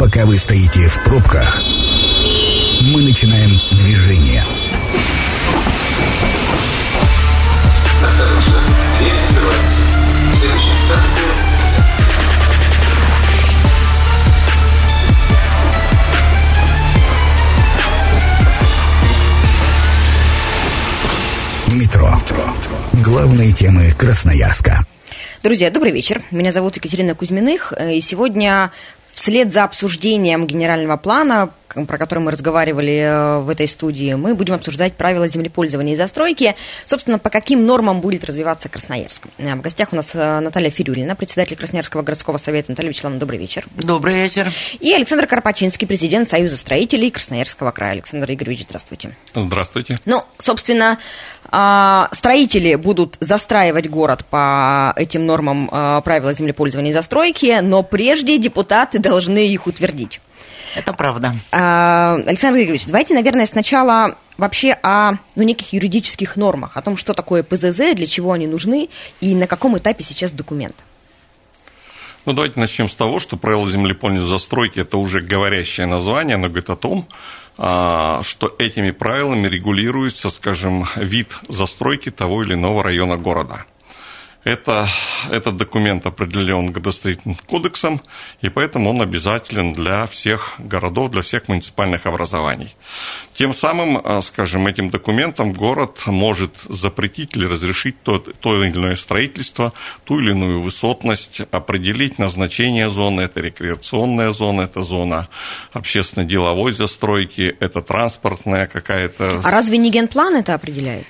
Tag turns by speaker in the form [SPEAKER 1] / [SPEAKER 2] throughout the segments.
[SPEAKER 1] Пока вы стоите в пробках, мы начинаем движение. Метро. Главные темы Красноярска.
[SPEAKER 2] Друзья, добрый вечер. Меня зовут Екатерина Кузьминых, э, и сегодня вслед за обсуждением генерального плана, про который мы разговаривали э, в этой студии, мы будем обсуждать правила землепользования и застройки, собственно, по каким нормам будет развиваться Красноярск. Э, В гостях у нас э, Наталья Фирюлина, председатель Красноярского городского совета. Наталья Вячеславовна, добрый вечер.
[SPEAKER 3] Добрый вечер.
[SPEAKER 2] И Александр Карпачинский, президент Союза строителей Красноярского края. Александр Игоревич, здравствуйте.
[SPEAKER 4] Здравствуйте.
[SPEAKER 2] Ну, собственно, строители будут застраивать город по этим нормам а, правил землепользования и застройки, но прежде депутаты должны их утвердить.
[SPEAKER 3] Это правда.
[SPEAKER 2] А, Александр Игоревич, давайте, наверное, сначала вообще о ну, неких юридических нормах, о том, что такое ПЗЗ, для чего они нужны и на каком этапе сейчас документ.
[SPEAKER 4] Ну, давайте начнем с того, что правила землепольной застройки – это уже говорящее название, оно говорит о том, а, что этими правилами регулируется, скажем, вид застройки того или иного района города. Это, этот документ определен градостроительным кодексом, и поэтому он обязателен для всех городов, для всех муниципальных образований. Тем самым, а, скажем, этим документом город может запретить или разрешить то, то или иное строительство, ту или иную высотность, определить назначение зоны, это рекреационная зона, это зона общественно-деловой застройки, это транспортная какая-то
[SPEAKER 2] А разве не генплан это определяет?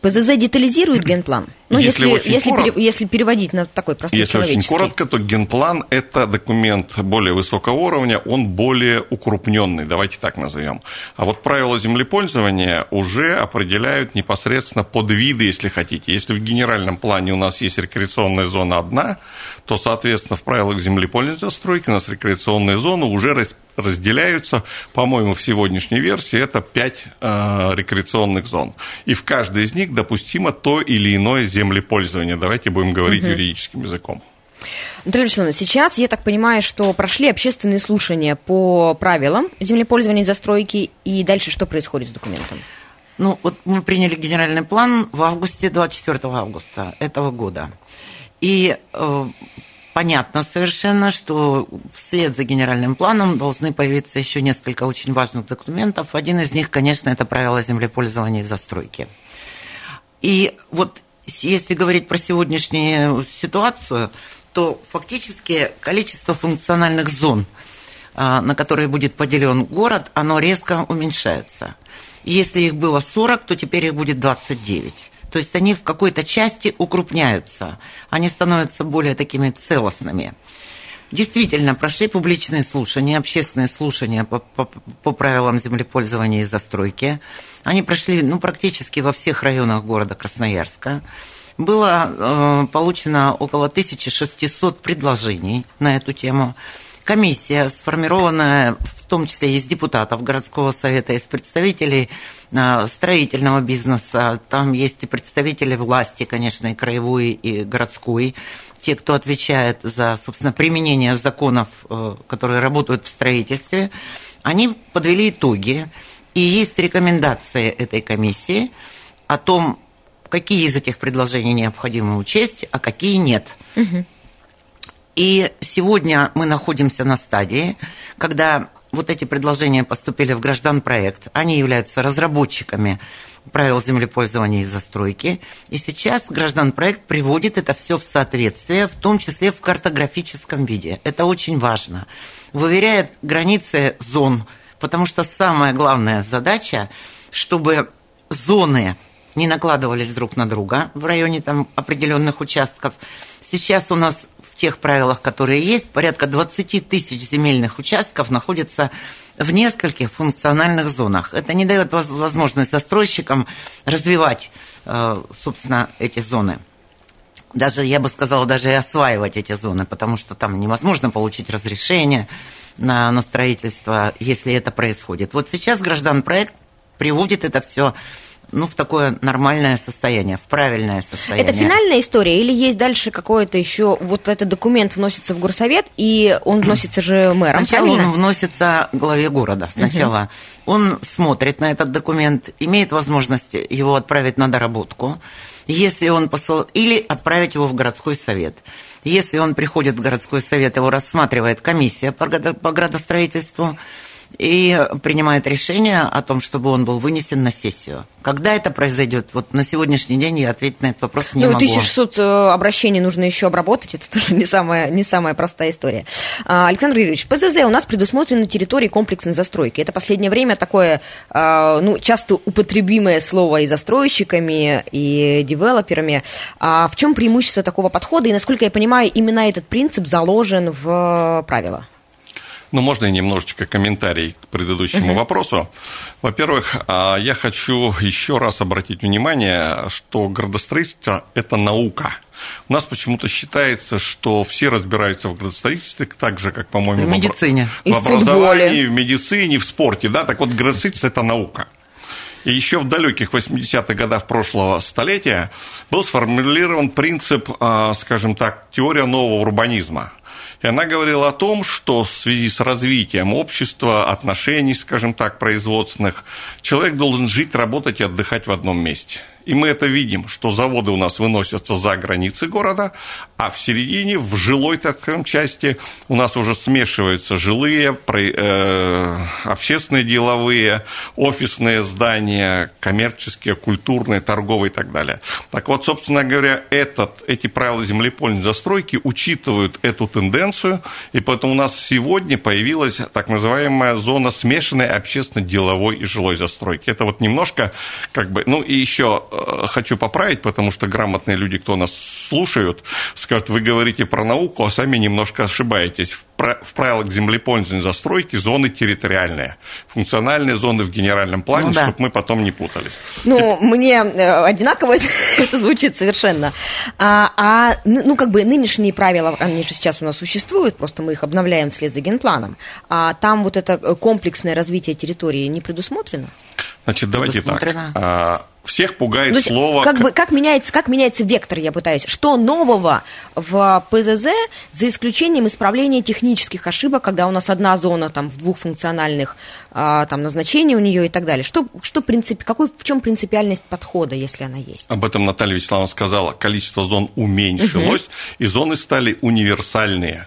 [SPEAKER 2] ПЗЗ детализирует генплан? Ну,
[SPEAKER 4] Если
[SPEAKER 2] если,
[SPEAKER 4] очень
[SPEAKER 2] если,
[SPEAKER 4] коротко-
[SPEAKER 2] пере- если переводить на такой простой
[SPEAKER 4] Если очень коротко, то генплан – это документ более высокого уровня, он более укрупненный, давайте так назовем. А вот правила землепользования уже определяют непосредственно подвиды, если хотите. Если в генеральном плане у нас есть рекреационная зона одна, то, соответственно, в правилах землепольной застройки у нас рекреационные зоны уже разделяются, по-моему, в сегодняшней версии это пять э, рекреационных зон. И в каждой из них допустимо то или иное землепользование. Давайте будем говорить юридическим языком.
[SPEAKER 2] Наталья Вячеславовна, сейчас, я так понимаю, что прошли общественные слушания по правилам землепользования и застройки, и дальше что происходит с документом?
[SPEAKER 3] Ну, вот мы приняли генеральный план в августе, 24 августа этого года. И э, понятно совершенно, что вслед за генеральным планом должны появиться еще несколько очень важных документов. Один из них, конечно, это правила землепользования и застройки. И вот если говорить про сегодняшнюю ситуацию, то фактически количество функциональных зон, а, на которые будет поделен город, оно резко уменьшается. Если их было 40, то теперь их будет 29. То есть они в какой-то части укрупняются, они становятся более такими целостными. Действительно, прошли публичные слушания, общественные слушания по, по- по правилам землепользования и застройки. Они прошли ну, практически во всех районах города Красноярска. Было э, получено около 1600 предложений на эту тему. Комиссия, сформированная том числе из депутатов городского совета, из представителей э, строительного бизнеса, там есть и представители власти, конечно, и краевой, и городской, те, кто отвечает за, собственно, применение законов, э, которые работают в строительстве, они подвели итоги. И есть рекомендации этой комиссии о том, какие из этих предложений необходимо учесть, а какие нет. И сегодня мы находимся на стадии, когда вот эти предложения поступили в граждан-проект, они являются разработчиками правил землепользования и застройки. И сейчас граждан-проект приводит это все в соответствие, в том числе в картографическом виде. Это очень важно. Выверяет границы зон, потому что самая главная задача, чтобы зоны не накладывались друг на друга в районе там определенных участков. Сейчас у нас тех правилах, которые есть, порядка 20 тысяч земельных участков находится в нескольких функциональных зонах. Это не дает воз- возможность застройщикам развивать, э, собственно, эти зоны. Даже, я бы сказала, даже и осваивать эти зоны, потому что там невозможно получить разрешение на, на строительство, если это происходит. Вот сейчас граждан проект приводит это все ну, в такое нормальное состояние, в правильное состояние.
[SPEAKER 2] Это финальная история или есть дальше какое-то еще, вот этот документ вносится в горсовет, и он вносится же мэром,
[SPEAKER 3] Сначала
[SPEAKER 2] правильно?
[SPEAKER 3] он вносится главе города. Сначала он смотрит на этот документ, имеет возможность его отправить на доработку, если он посыл... или отправить его в городской совет. Если он приходит в городской совет, его рассматривает комиссия по градостроительству и принимает решение о том, чтобы он был вынесен на сессию. Когда это произойдет? Вот на сегодняшний день я ответить на этот вопрос не
[SPEAKER 2] ну,
[SPEAKER 3] могу.
[SPEAKER 2] 1600 э, обращений нужно еще обработать, это тоже не самая, не самая простая история. А, Александр Юрьевич, в ПЗЗ у нас предусмотрены территории комплексной застройки. Это последнее время такое, а, ну, часто употребимое слово и застройщиками, и девелоперами. А в чем преимущество такого подхода, и, насколько я понимаю, именно этот принцип заложен в правила?
[SPEAKER 4] Ну, можно и немножечко комментарий к предыдущему вопросу. Во-первых, а, я хочу еще раз обратить внимание, что градостроительство – это наука. У нас почему-то считается, что все разбираются в градостроительстве, так же, как, по-моему,
[SPEAKER 3] В медицине.
[SPEAKER 2] И
[SPEAKER 4] в
[SPEAKER 2] в футболе.
[SPEAKER 4] образовании, в медицине, в спорте. Да? Так вот, градостроительство – это наука. И еще в далеких 80-х годах прошлого столетия был сформулирован принцип, а, скажем так, теория нового урбанизма. И она говорила о том, что в связи с развитием общества, отношений, скажем так, производственных, человек должен жить, работать и отдыхать в одном месте. И мы это видим, что заводы у нас выносятся за границы города, а в середине, в жилой, так части у нас уже смешиваются жилые, э, общественные деловые, офисные здания, коммерческие, культурные, торговые и так далее. Так вот, собственно говоря, этот, эти правила землепольной застройки учитывают эту тенденцию, и поэтому у нас сегодня появилась так называемая зона смешанной общественно-деловой и жилой застройки. Это вот немножко как бы... Ну и еще хочу поправить, потому что грамотные люди, кто нас слушают, скажут, вы говорите про науку, а сами немножко ошибаетесь. В пра- в правилах землепользования застройки зоны территориальные, функциональные зоны в генеральном плане,
[SPEAKER 3] Ну да.
[SPEAKER 4] чтобы мы потом не путались.
[SPEAKER 2] Ну, мне э, одинаково это звучит совершенно. А, а, ну, как бы нынешние правила, они же сейчас у нас существуют, просто мы их обновляем вслед за генпланом. А там вот это э, комплексное развитие территории не предусмотрено?
[SPEAKER 4] Значит, давайте так. А, Всех пугает
[SPEAKER 2] То есть,
[SPEAKER 4] слово...
[SPEAKER 2] как, бы, как, меняется, как меняется вектор, я пытаюсь. Что нового в ПЗЗ, за исключением исправления технических ошибок, когда у нас одна зона там, в двух функциональных а, там, назначений у нее и так далее? Что, что принцип, какой, в чем принципиальность подхода, если она есть?
[SPEAKER 4] Об этом Наталья Вячеславовна сказала. Количество зон уменьшилось, и зоны стали универсальные.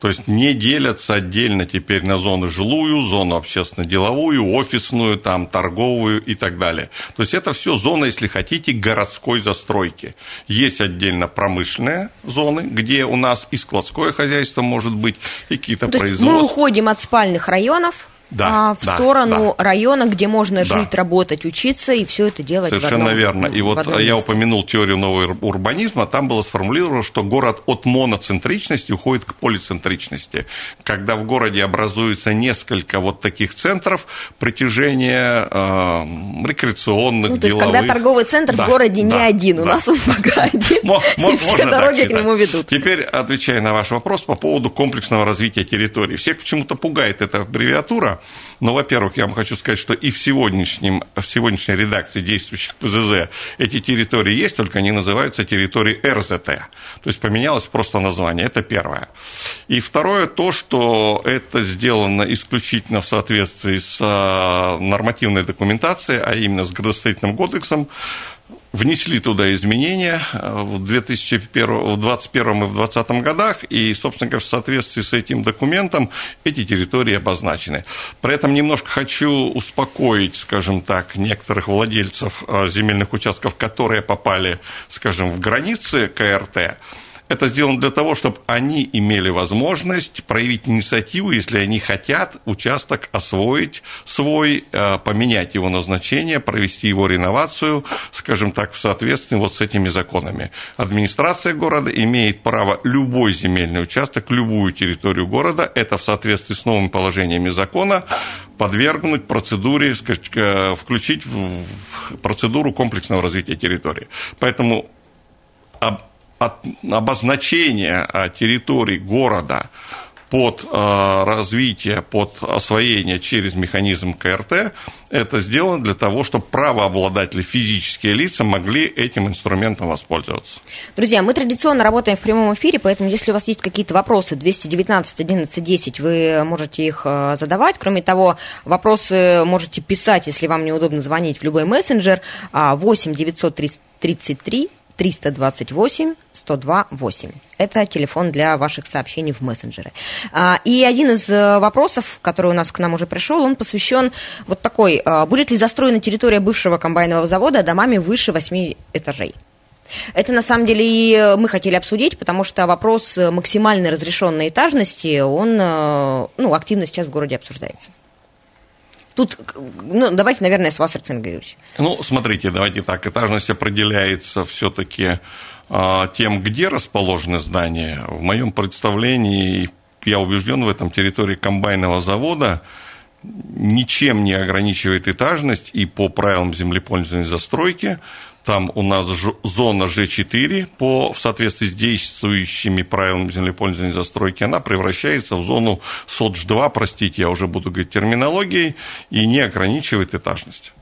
[SPEAKER 4] То есть не делятся отдельно теперь на зону жилую, зону общественно-деловую, офисную, там, торговую и так далее. То есть это все зона, если хотите, городской застройки. Есть отдельно промышленные зоны, где у нас и складское хозяйство может быть, и какие-то производства.
[SPEAKER 2] мы уходим от спальных районов
[SPEAKER 4] Да,
[SPEAKER 2] а, в
[SPEAKER 4] да,
[SPEAKER 2] сторону района, где можно
[SPEAKER 4] Да.
[SPEAKER 2] жить, работать, учиться и все это делать в
[SPEAKER 4] Совершенно
[SPEAKER 2] одном-
[SPEAKER 4] верно. И
[SPEAKER 2] в
[SPEAKER 4] вот я
[SPEAKER 2] месте.
[SPEAKER 4] упомянул теорию нового ур- урбанизма, там было сформулировано, что город от моноцентричности уходит к полицентричности. Когда в городе образуется несколько вот таких центров притяжения э, рекреационных,
[SPEAKER 2] Ну, то есть,
[SPEAKER 4] деловых.
[SPEAKER 2] когда торговый центр
[SPEAKER 4] Да,
[SPEAKER 2] в городе не
[SPEAKER 4] да,
[SPEAKER 2] один, у
[SPEAKER 4] да.
[SPEAKER 2] нас он в
[SPEAKER 4] Мо- мо-
[SPEAKER 2] и все дороги к нему ведут.
[SPEAKER 4] Теперь отвечая на ваш вопрос по поводу комплексного развития территории. Всех почему-то пугает эта аббревиатура, но, во-первых, я вам хочу сказать, что и в, сегодняшнем, в сегодняшней редакции действующих ПЗЗ эти территории есть, только они называются территории РЗТ. То есть поменялось просто название, это первое. И второе, то, что это сделано исключительно в соответствии с а, нормативной документацией, а именно с градостроительным кодексом, внесли туда изменения э, в 2021, в 2021 и в 2020 годах, и, собственно говоря, в соответствии с этим документом эти территории обозначены. При этом немножко хочу успокоить, скажем так, некоторых владельцев э, земельных участков, которые попали, скажем, в границы КРТ, это сделано для того, чтобы они имели возможность проявить инициативу, если они хотят участок освоить свой, э, поменять его назначение, провести его реновацию, скажем так, в соответствии вот с этими законами. Администрация города имеет право любой земельный участок, любую территорию города, это в соответствии с новыми положениями закона, подвергнуть процедуре, э, включить в процедуру комплексного развития территории. Поэтому от обозначения а, территорий города под э, развитие, под освоение через механизм КРТ, это сделано для того, чтобы правообладатели, физические лица, могли этим инструментом воспользоваться.
[SPEAKER 2] Друзья, мы традиционно работаем в прямом эфире, поэтому если у вас есть какие-то вопросы, 219 11 10, вы можете их э, задавать. Кроме того, вопросы можете писать, если вам неудобно звонить в любой мессенджер, 8 933 328 102 8. Это телефон для ваших сообщений в мессенджеры. А, и один из э, вопросов, который у нас к нам уже пришел, он посвящен вот такой. А, будет ли застроена территория бывшего комбайнового завода домами выше 8 этажей? Это на самом деле и мы хотели обсудить, потому что вопрос максимальной разрешенной этажности, он э, ну, активно сейчас в городе обсуждается. Тут, ну, давайте, наверное, с вас, Арсений Григорьевич.
[SPEAKER 4] Ну, смотрите, давайте так. Этажность определяется все-таки а, тем, где расположены здания. В моем представлении, я убежден в этом, территории комбайного завода ничем не ограничивает этажность, и по правилам землепользования застройки там у нас зона G4 по, в соответствии с действующими правилами землепользования застройки, она превращается в зону СОДЖ-2, простите, я уже буду говорить терминологией, и не ограничивает этажность.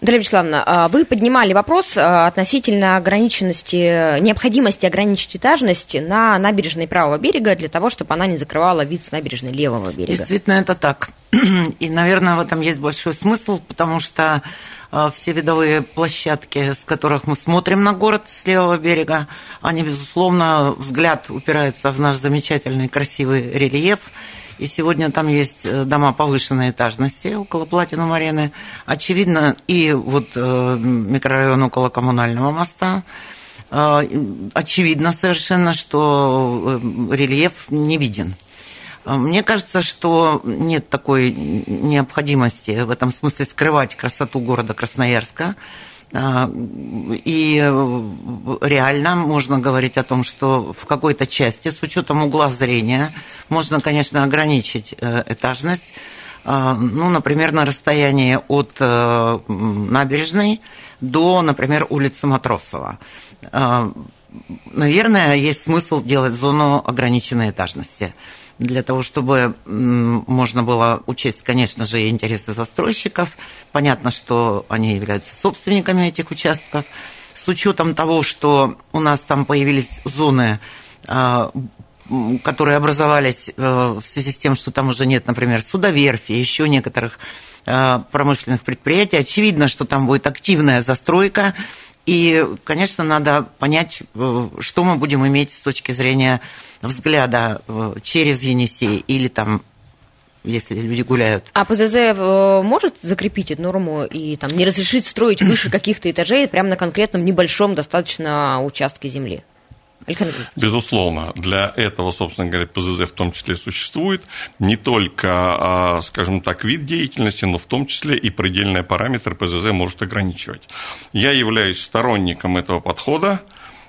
[SPEAKER 2] Дарья Вячеславовна, а вы поднимали вопрос а, относительно ограниченности, необходимости ограничить этажность на набережной правого берега для того, чтобы она не закрывала вид с набережной левого берега.
[SPEAKER 3] Действительно, это так. И, наверное, в этом есть большой смысл, потому что а, все видовые площадки, с которых мы смотрим на город с левого берега, они, безусловно, взгляд упирается в наш замечательный красивый рельеф. И сегодня там есть э, дома повышенной этажности около Платинум арены. Очевидно, и вот э, микрорайон около коммунального моста. Э, очевидно совершенно, что рельеф не виден. Мне кажется, что нет такой необходимости в этом смысле скрывать красоту города Красноярска. А, и реально можно говорить о том, что в какой-то части, с учетом угла зрения, можно, конечно, ограничить э, этажность. А, ну, например, на расстоянии от э, набережной до, например, улицы Матросова. Наверное, есть смысл делать зону ограниченной этажности для того, чтобы можно было учесть, конечно же, интересы застройщиков. Понятно, что они являются собственниками этих участков. С учетом того, что у нас там появились зоны, а, которые образовались э, в связи с тем, что там уже нет, например, судоверфи, еще некоторых э, промышленных предприятий. Очевидно, что там будет активная застройка, и, конечно, надо понять, э, что мы будем иметь с точки зрения взгляда э, через Енисей или там если люди гуляют.
[SPEAKER 2] А ПЗЗ э, может закрепить эту норму и там не разрешить строить выше каких-то этажей прямо на конкретном небольшом достаточно участке земли?
[SPEAKER 4] Безусловно, для этого, собственно говоря, ПЗЗ в том числе существует. Не только, а, скажем так, вид деятельности, но в том числе и предельные параметры ПЗЗ может ограничивать. Я являюсь сторонником этого подхода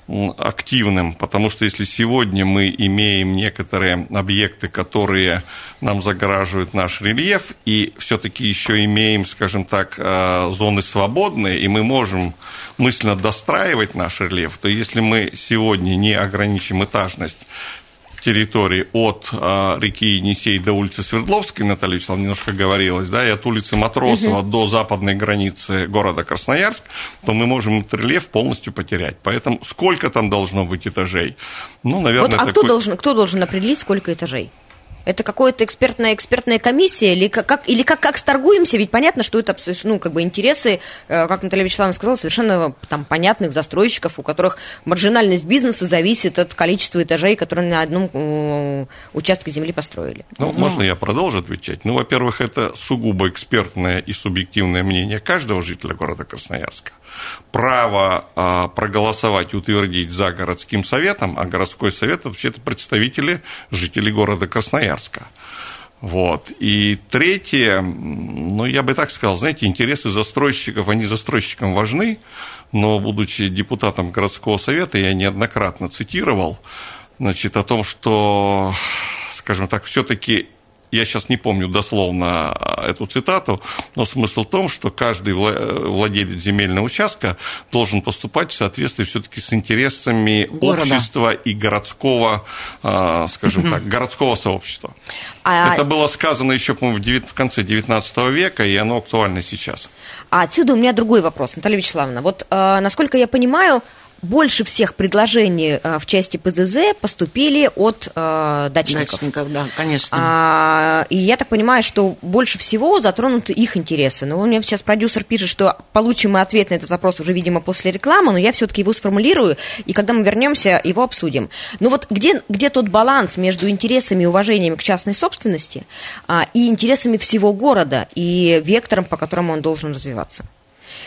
[SPEAKER 4] активным, потому что если сегодня мы имеем некоторые объекты, которые нам загораживают наш рельеф, и все-таки еще имеем, скажем так, э, зоны свободные, и мы можем мысленно достраивать наш рельеф, то если мы сегодня не ограничим этажность территории от э, реки Енисей до улицы Свердловской, Наталья Вячеславовна немножко говорилось, да, и от улицы Матросова угу. до западной границы города Красноярск, то мы можем рельеф полностью потерять. Поэтому сколько там должно быть этажей?
[SPEAKER 2] Ну, наверное, вот, а такой... кто, должен, кто должен определить, сколько этажей? Это какая-то экспертная, экспертная комиссия или как, или как, как сторгуемся? Ведь понятно, что это ну, как бы интересы, э, как Наталья Вячеславовна сказала, совершенно там, понятных застройщиков, у которых маржинальность бизнеса зависит от количества этажей, которые на одном э, участке земли построили.
[SPEAKER 4] Ну, ну, можно я продолжу отвечать? Ну, во-первых, это сугубо экспертное и субъективное мнение каждого жителя города Красноярска право а, проголосовать и утвердить за городским советом, а городской совет – это вообще-то представители жителей города Красноярска. Вот. И третье, ну, я бы так сказал, знаете, интересы застройщиков, они застройщикам важны, но, будучи депутатом городского совета, я неоднократно цитировал, значит, о том, что, скажем так, все-таки я сейчас не помню дословно а, эту цитату, но смысл в том, что каждый владелец земельного участка должен поступать в соответствии все-таки с интересами Города. общества и городского, а, скажем так, городского сообщества. А... Это было сказано еще, по-моему, в конце XIX века, и оно актуально сейчас.
[SPEAKER 2] А отсюда у меня другой вопрос, Наталья Вячеславовна. Вот, насколько я понимаю, больше всех предложений э, в части ПЗЗ поступили от э, дачников.
[SPEAKER 3] Дачников, да, конечно.
[SPEAKER 2] А, и я так понимаю, что больше всего затронуты их интересы. Но у меня сейчас продюсер пишет, что получим мы ответ на этот вопрос уже, видимо, после рекламы, но я все-таки его сформулирую, и когда мы вернемся, его обсудим. Ну вот где, где тот баланс между интересами и уважением к частной собственности а, и интересами всего города и вектором, по которому он должен развиваться?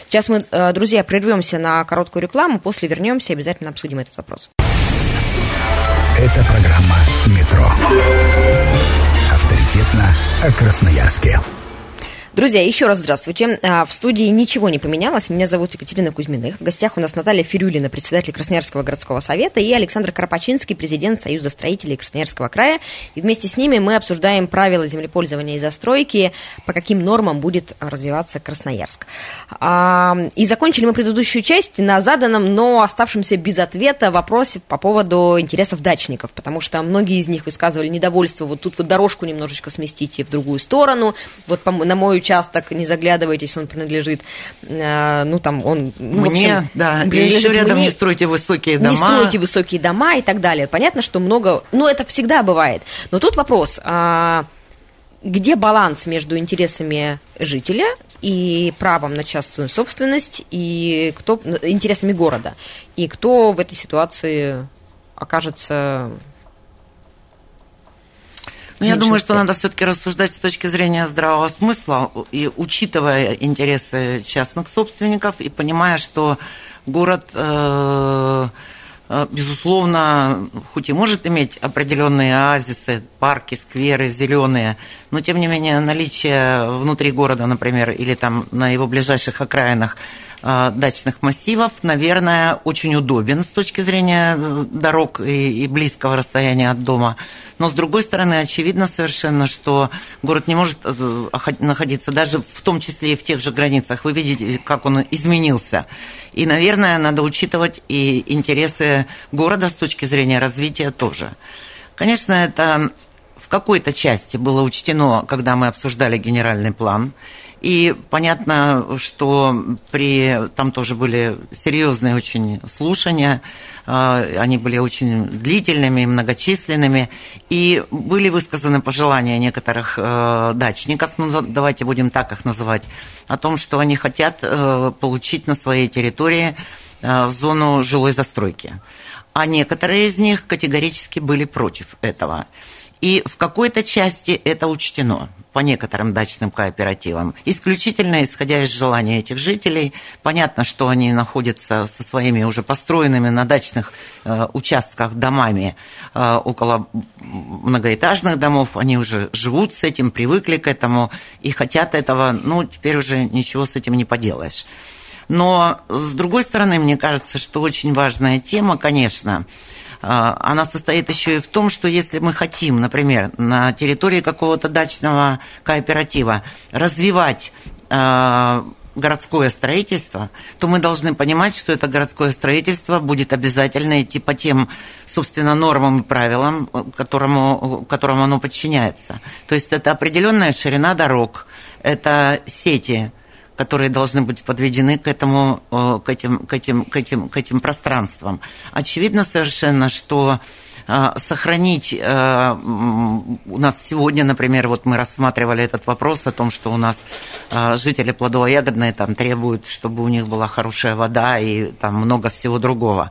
[SPEAKER 2] Сейчас мы, э, друзья, прервемся на короткую рекламу, после вернемся и обязательно обсудим этот вопрос.
[SPEAKER 1] Это программа «Метро». Авторитетно о Красноярске.
[SPEAKER 2] Друзья, еще раз здравствуйте. А, в студии ничего не поменялось. Меня зовут Екатерина Кузьминых. В гостях у нас Наталья Фирюлина, председатель Красноярского городского совета, и Александр Карпачинский, президент Союза строителей Красноярского края. И вместе с ними мы обсуждаем правила землепользования и застройки, по каким нормам будет развиваться Красноярск. А, и закончили мы предыдущую часть на заданном, но оставшемся без ответа вопросе по поводу интересов дачников, потому что многие из них высказывали недовольство, вот тут вот дорожку немножечко сместите в другую сторону, вот на мой участок, не заглядывайтесь, он принадлежит, э, ну, там, он...
[SPEAKER 3] Ну, мне, общем, да, и еще рядом мне, не стройте высокие дома.
[SPEAKER 2] Не стройте высокие дома и так далее. Понятно, что много... Ну, это всегда бывает. Но тут вопрос, а, где баланс между интересами жителя и правом на частную собственность, и кто интересами города, и кто в этой ситуации окажется
[SPEAKER 3] ну, я думаю, что надо все-таки рассуждать с точки зрения здравого смысла и учитывая интересы частных собственников и понимая, что город, э, э, безусловно, хоть и может иметь определенные оазисы, парки, скверы, зеленые, но тем не менее наличие внутри города, например, или там на его ближайших окраинах дачных массивов, наверное, очень удобен с точки зрения э, дорог и, и близкого расстояния от дома. Но, с другой стороны, очевидно совершенно, что город не может э, находиться даже в том числе и в тех же границах. Вы видите, как он изменился. И, наверное, надо учитывать и интересы города с точки зрения развития тоже. Конечно, это в какой-то части было учтено, когда мы обсуждали генеральный план – и понятно, что при там тоже были серьезные очень слушания, а, они были очень длительными, многочисленными, и были высказаны пожелания некоторых э, дачников, ну давайте будем так их называть, о том, что они хотят э, получить на своей территории э, зону жилой застройки. А некоторые из них категорически были против этого. И в какой-то части это учтено по некоторым дачным кооперативам. Исключительно исходя из желания этих жителей. Понятно, что они находятся со своими уже построенными на дачных э, участках домами э, около многоэтажных домов. Они уже живут с этим, привыкли к этому и хотят этого. Ну, теперь уже ничего с этим не поделаешь. Но, с другой стороны, мне кажется, что очень важная тема, конечно, она состоит еще и в том, что если мы хотим, например, на территории какого-то дачного кооператива развивать а, городское строительство, то мы должны понимать, что это городское строительство будет обязательно идти по тем, собственно, нормам и правилам, которому, которому оно подчиняется. То есть это определенная ширина дорог, это сети которые должны быть подведены к, этому, э, к, этим, к, этим, к, этим, к этим пространствам. Очевидно совершенно, что э, сохранить э, у нас сегодня, например, вот мы рассматривали этот вопрос о том, что у нас жители плодово-ягодные там требуют, чтобы у них была хорошая вода и там много всего другого.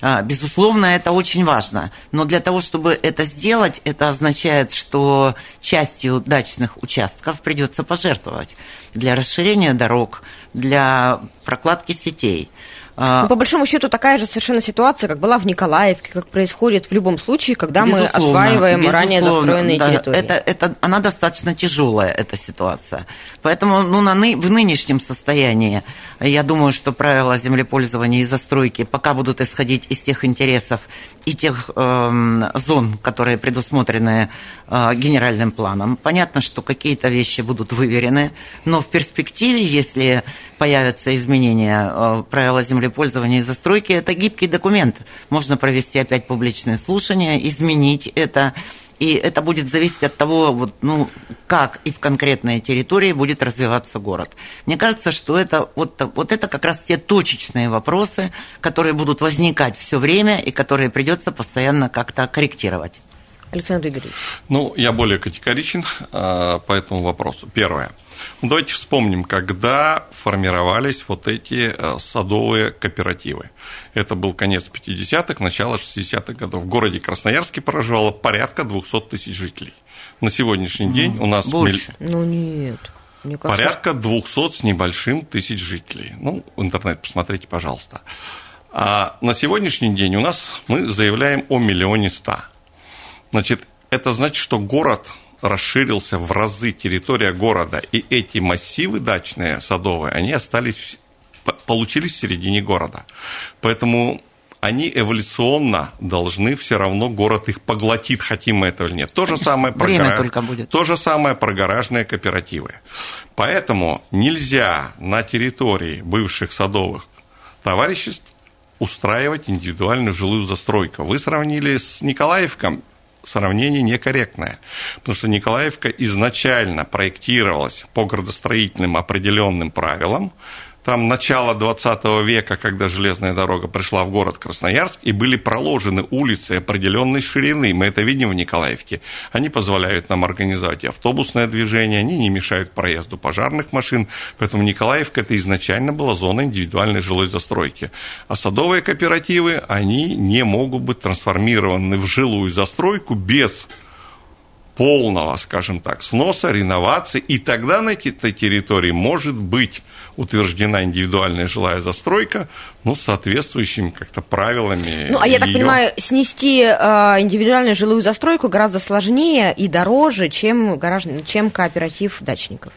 [SPEAKER 3] А, безусловно, это очень важно. Но для того, чтобы это сделать, это означает, что частью дачных участков придется пожертвовать для расширения дорог, для прокладки сетей.
[SPEAKER 2] А, ну, по большому счету такая же совершенно ситуация, как была в Николаевке, как происходит в любом случае, когда безусловно, мы осваиваем безусловно, ранее застроенные да, территории.
[SPEAKER 3] Это, это, она достаточно тяжелая, эта ситуация. Поэтому ну, на, в нынешнем состоянии, я думаю, что правила землепользования и застройки пока будут исходить из тех интересов и тех э, зон, которые предусмотрены э, генеральным планом. Понятно, что какие-то вещи будут выверены, но в перспективе, если появятся изменения э, правила землепользования, и застройки – это гибкий документ. Можно провести опять публичное слушание, изменить это, и это будет зависеть от того, вот, ну, как и в конкретной территории будет развиваться город. Мне кажется, что это, вот, вот это как раз те точечные вопросы, которые будут возникать все время и которые придется постоянно как-то корректировать.
[SPEAKER 2] Александр Игоревич.
[SPEAKER 4] Ну, я более категоричен э, по этому вопросу. Первое. Ну, давайте вспомним, когда формировались вот эти э, садовые кооперативы. Это был конец 50-х, начало 60-х годов. В городе Красноярске проживало порядка 200 тысяч жителей. На сегодняшний день у нас...
[SPEAKER 2] Больше. Миль... Ну, нет.
[SPEAKER 4] Мне кажется... Порядка 200 с небольшим тысяч жителей. Ну, в интернет посмотрите, пожалуйста. А на сегодняшний день у нас мы заявляем о миллионе ста. Значит, это значит, что город расширился в разы, территория города, и эти массивы дачные, садовые, они остались, получились в середине города. Поэтому они эволюционно должны все равно, город их поглотит, хотим мы этого или нет. То же самое про,
[SPEAKER 3] Время гара... только будет.
[SPEAKER 4] То же самое про гаражные кооперативы. Поэтому нельзя на территории бывших садовых товариществ устраивать индивидуальную жилую застройку. Вы сравнили с Николаевком, сравнение некорректное, потому что Николаевка изначально проектировалась по градостроительным определенным правилам, там начало 20 века, когда железная дорога пришла в город Красноярск, и были проложены улицы определенной ширины. Мы это видим в Николаевке. Они позволяют нам организовать автобусное движение, они не мешают проезду пожарных машин. Поэтому Николаевка это изначально была зона индивидуальной жилой застройки. А садовые кооперативы, они не могут быть трансформированы в жилую застройку без полного, скажем так, сноса, реновации, и тогда на этой территории может быть утверждена индивидуальная жилая застройка, ну, с соответствующими как-то правилами.
[SPEAKER 2] Ну, а я так понимаю, снести э, индивидуальную жилую застройку гораздо сложнее и дороже, чем, гараж, чем кооператив дачников.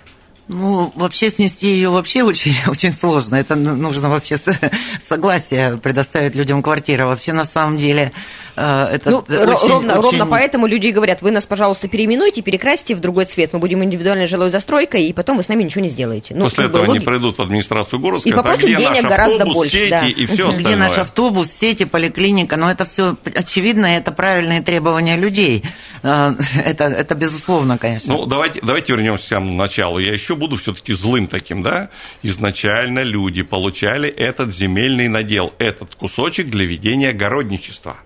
[SPEAKER 3] Ну, вообще снести ее вообще очень, очень сложно. Это нужно вообще согласие предоставить людям квартиры. Вообще, на самом деле,
[SPEAKER 2] э, это ну, очень, ровно, очень... ровно поэтому люди и говорят, вы нас, пожалуйста, переименуйте, перекрасьте в другой цвет, мы будем индивидуальной жилой застройкой, и потом вы с нами ничего не сделаете.
[SPEAKER 4] Ну, После этого они придут в администрацию города, скажут, и попросят а где денег наш гораздо автобус, больше, сети да. и все
[SPEAKER 3] Где наш автобус, сети, поликлиника, но это все очевидно, это правильные требования людей. Э, это, это безусловно, конечно.
[SPEAKER 4] Ну, давайте, давайте вернемся к самому началу. Я еще буду все-таки злым таким, да, изначально люди получали этот земельный надел, этот кусочек для ведения огородничества.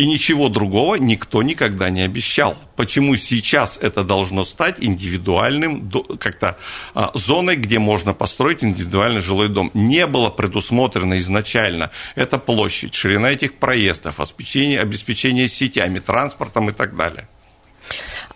[SPEAKER 4] И ничего другого никто никогда не обещал. Почему сейчас это должно стать индивидуальным как-то а, зоной, где можно построить индивидуальный жилой дом? Не было предусмотрено изначально. Это площадь, ширина этих проездов, обеспечение, обеспечение сетями, транспортом и так далее.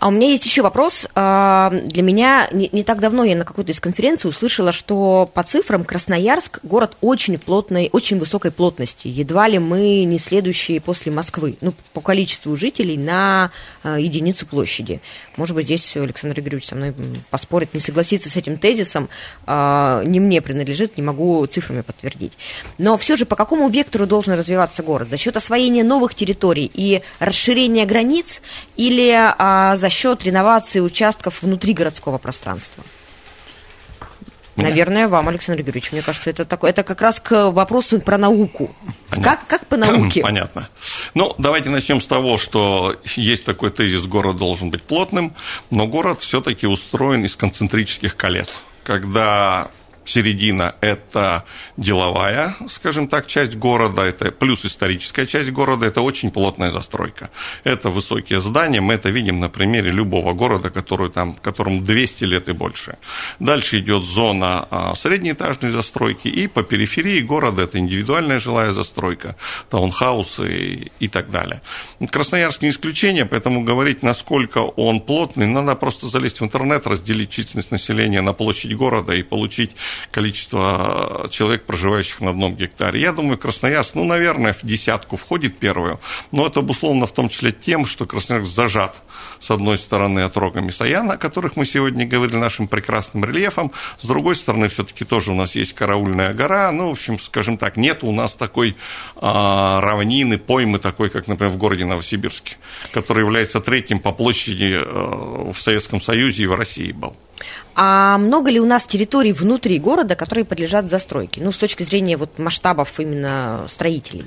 [SPEAKER 2] А у меня есть еще вопрос. А, для меня не, так давно я на какой-то из конференций услышала, что по цифрам Красноярск город очень плотной, очень высокой плотности. Едва ли мы не следующие после Москвы, ну, по количеству жителей на а, единицу площади. Может быть, здесь Александр Игоревич со мной поспорит, не согласится с этим тезисом. А, не мне принадлежит, не могу цифрами подтвердить. Но все же по какому вектору должен развиваться город? За счет освоения новых территорий и расширения границ или за счет реновации участков внутри городского пространства? Меня? Наверное, вам, Александр Георгиевич. Мне кажется, это, такое, это как раз к вопросу про науку. Как, как по науке?
[SPEAKER 4] Понятно. Ну, давайте начнем с того, что есть такой тезис, город должен быть плотным, но город все-таки устроен из концентрических колец. Когда середина – это деловая, скажем так, часть города, это плюс историческая часть города, это очень плотная застройка. Это высокие здания, мы это видим на примере любого города, который там, которому 200 лет и больше. Дальше идет зона а, среднеэтажной застройки, и по периферии города это индивидуальная жилая застройка, таунхаусы и так далее. Красноярск не исключение, поэтому говорить, насколько он плотный, надо просто залезть в интернет, разделить численность населения на площадь города и получить количество человек, проживающих на одном гектаре. Я думаю, Красноярск, ну, наверное, в десятку входит первую, но это обусловлено в том числе тем, что Красноярск зажат с одной стороны отрогами Саяна, о которых мы сегодня говорили, нашим прекрасным рельефом, с другой стороны, все-таки тоже у нас есть Караульная гора, ну, в общем, скажем так, нет у нас такой а, равнины, поймы такой, как, например, в городе Новосибирске, который является третьим по площади а, в Советском Союзе и в России был.
[SPEAKER 2] А много ли у нас территорий внутри города, которые подлежат застройке? Ну, с точки зрения вот масштабов именно строителей.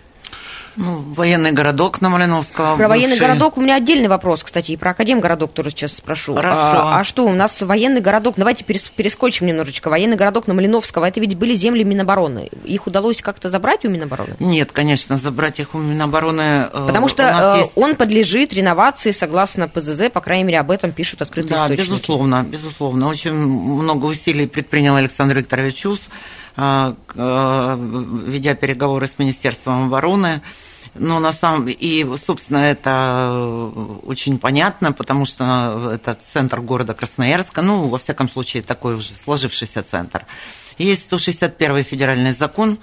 [SPEAKER 3] Ну, военный городок на Малиновского.
[SPEAKER 2] Про военный городок у меня отдельный вопрос, кстати, и про Академгородок тоже сейчас спрошу.
[SPEAKER 3] Хорошо.
[SPEAKER 2] А, а что, у нас военный городок, давайте перескочим немножечко. Военный городок на Малиновского, это ведь были земли Минобороны. Их удалось как-то забрать у Минобороны?
[SPEAKER 3] Нет, конечно, забрать их у Минобороны.
[SPEAKER 2] Э, Потому что э, есть... он подлежит реновации согласно ПЗЗ, по крайней мере, об этом пишут открытые
[SPEAKER 3] да,
[SPEAKER 2] источники.
[SPEAKER 3] безусловно, безусловно. Очень много усилий предпринял Александр Викторович Чус, э, ведя переговоры с Министерством обороны. Но на самом и, собственно, это очень понятно, потому что это центр города Красноярска, ну, во всяком случае, такой уже сложившийся центр. Есть 161 федеральный закон,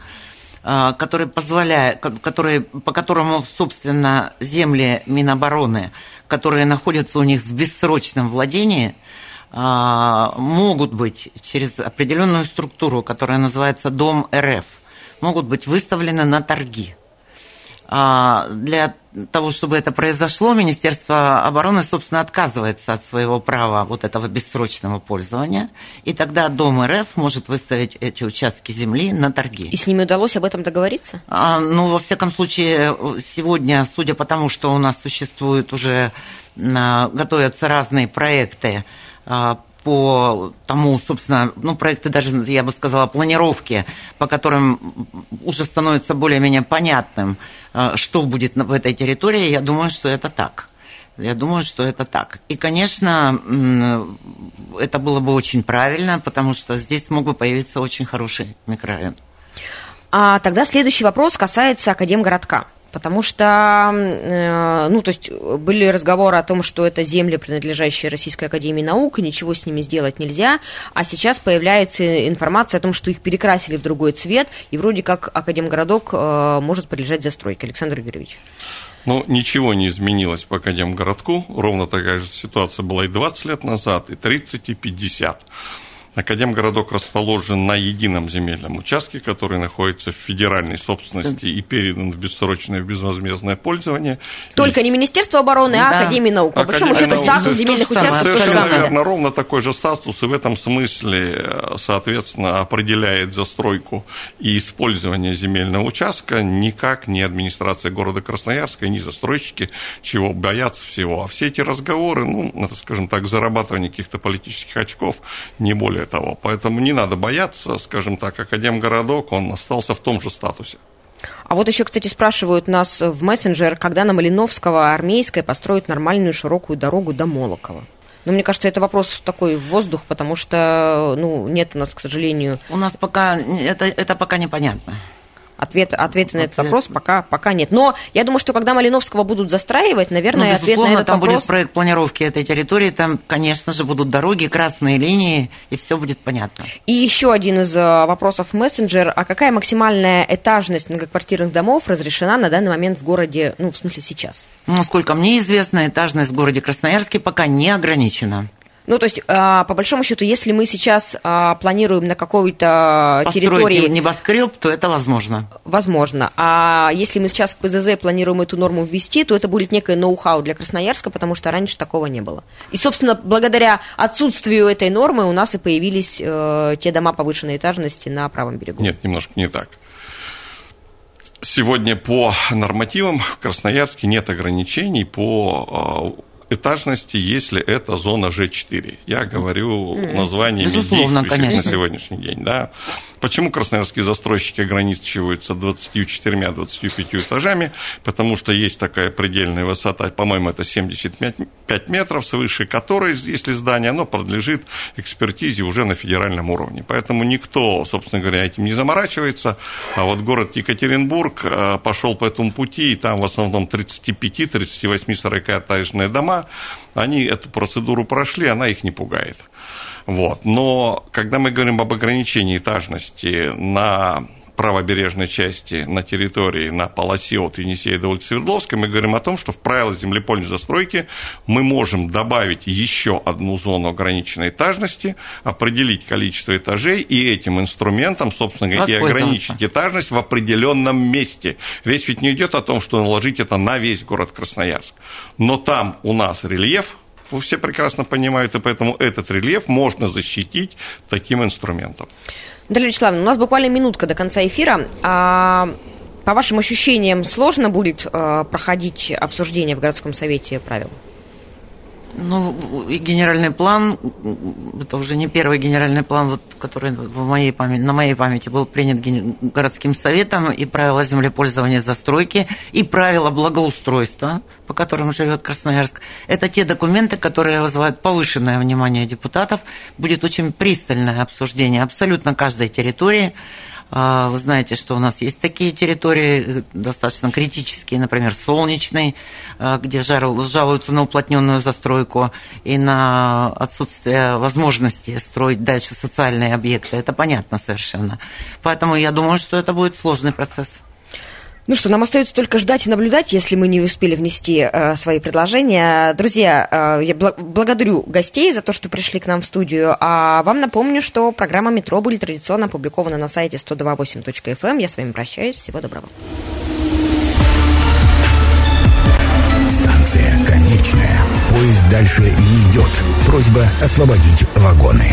[SPEAKER 3] а, который позволяет, который, по которому, собственно, земли Минобороны, которые находятся у них в бессрочном владении, а, могут быть через определенную структуру, которая называется Дом РФ, могут быть выставлены на торги. А, для того, чтобы это произошло, Министерство обороны, собственно, отказывается от своего права вот этого бессрочного пользования, и тогда Дом РФ может выставить эти участки земли на торги.
[SPEAKER 2] И с ними удалось об этом договориться?
[SPEAKER 3] А, ну, во всяком случае, сегодня, судя по тому, что у нас существуют уже, а, готовятся разные проекты а, по тому, собственно, ну, проекты даже, я бы сказала, планировки, по которым уже становится более-менее понятным, э, что будет в этой территории, я думаю, что это так. Я думаю, что это так. И, конечно, это было бы очень правильно, потому что здесь мог бы появиться очень хороший микрорайон.
[SPEAKER 2] А тогда следующий вопрос касается Академгородка потому что, э, ну, то есть были разговоры о том, что это земли, принадлежащие Российской Академии Наук, и ничего с ними сделать нельзя, а сейчас появляется информация о том, что их перекрасили в другой цвет, и вроде как Академгородок э, может подлежать застройке. Александр Игоревич.
[SPEAKER 4] Ну, ничего не изменилось по Академгородку. Ровно такая же ситуация была и 20 лет назад, и 30, и 50. Академгородок расположен на едином земельном участке, который находится в федеральной собственности и передан в бессрочное безвозмездное пользование.
[SPEAKER 2] Только и... не Министерство обороны, а да. Академия наук. По большому счету статус земельных участков
[SPEAKER 4] Совершенно верно, ровно такой же статус, и в этом смысле, соответственно, определяет застройку и использование земельного участка никак не администрация города Красноярска, ни застройщики, чего боятся всего. А все эти разговоры, ну, это, скажем так, зарабатывание каких-то политических очков, не более более того. Поэтому не надо бояться, скажем так, Академгородок, он остался в том же статусе.
[SPEAKER 2] А вот еще, кстати, спрашивают нас в мессенджер, когда на Малиновского армейской построят нормальную широкую дорогу до Молокова. Но ну, мне кажется, это вопрос такой в воздух, потому что ну, нет у нас, к сожалению...
[SPEAKER 3] У нас пока это, это пока непонятно.
[SPEAKER 2] Ответ, ответа на этот вопрос пока, пока нет. Но я думаю, что когда Малиновского будут застраивать, наверное, ну, ответ на этот
[SPEAKER 3] там
[SPEAKER 2] вопрос...
[SPEAKER 3] будет проект планировки этой территории, там, конечно же, будут дороги, красные линии, и все будет понятно.
[SPEAKER 2] И еще один из э, вопросов мессенджер. А какая максимальная этажность многоквартирных домов разрешена на данный момент в городе, ну, в смысле сейчас?
[SPEAKER 3] Ну, насколько мне известно, этажность в городе Красноярске пока не ограничена.
[SPEAKER 2] Ну, то есть, а, по большому счету, если мы сейчас а, планируем на какой-то территории...
[SPEAKER 3] небоскреб, то это возможно.
[SPEAKER 2] Возможно. А если мы сейчас в ПЗЗ планируем эту норму ввести, то это будет некое ноу-хау для Красноярска, потому что раньше такого не было. И, собственно, благодаря отсутствию этой нормы у нас и появились э, те дома повышенной этажности на правом берегу.
[SPEAKER 4] Нет, немножко не так. Сегодня по нормативам в Красноярске нет ограничений по а, этажности, если это зона Ж4. Я говорю названиями действующих конечно. на сегодняшний день. Да? Почему красноярские застройщики ограничиваются 24-25 этажами? Потому что есть такая предельная высота, по-моему, это 75 метров, свыше которой, если здание, оно подлежит экспертизе уже на федеральном уровне. Поэтому никто, собственно говоря, этим не заморачивается. А вот город Екатеринбург э, пошел по этому пути, и там в основном 35, 38, 40 этажные дома, они эту процедуру прошли, она их не пугает. Вот. Но когда мы говорим об ограничении этажности на правобережной части на территории, на полосе от Енисея до улицы Свердловской, мы говорим о том, что в правилах землепольной застройки мы можем добавить еще одну зону ограниченной этажности, определить количество этажей и этим инструментом, собственно говоря, и ограничить этажность в определенном месте. Речь ведь не идет о том, что наложить это на весь город Красноярск. Но там у нас рельеф, все прекрасно понимают, и поэтому этот рельеф можно защитить таким инструментом.
[SPEAKER 2] Наталья Вячеславовна, у нас буквально минутка до конца эфира. А, по вашим ощущениям, сложно будет а, проходить обсуждение в городском совете правил?
[SPEAKER 3] Ну, и генеральный план, это уже не первый генеральный план, вот, который в моей памяти, на моей памяти был принят городским советом, и правила землепользования застройки, и правила благоустройства, по которым живет Красноярск. Это те документы, которые вызывают повышенное внимание депутатов. Будет очень пристальное обсуждение абсолютно каждой территории. А, вы знаете, что у нас есть такие территории э, достаточно критические, например, Солнечный, а, где жалуются на уплотненную застройку и на отсутствие возможности строить дальше социальные объекты. Это понятно совершенно. Поэтому я думаю, что это будет сложный процесс.
[SPEAKER 2] Ну что, нам остается только ждать и наблюдать, если мы не успели внести э, свои предложения. Друзья, э, я бл- благодарю гостей за то, что пришли к нам в студию. А вам напомню, что программа «Метро» будет традиционно опубликована на сайте 128.fm. Эм. Я с вами прощаюсь. Всего доброго.
[SPEAKER 1] Станция конечная. Поезд дальше не идет. Просьба освободить вагоны.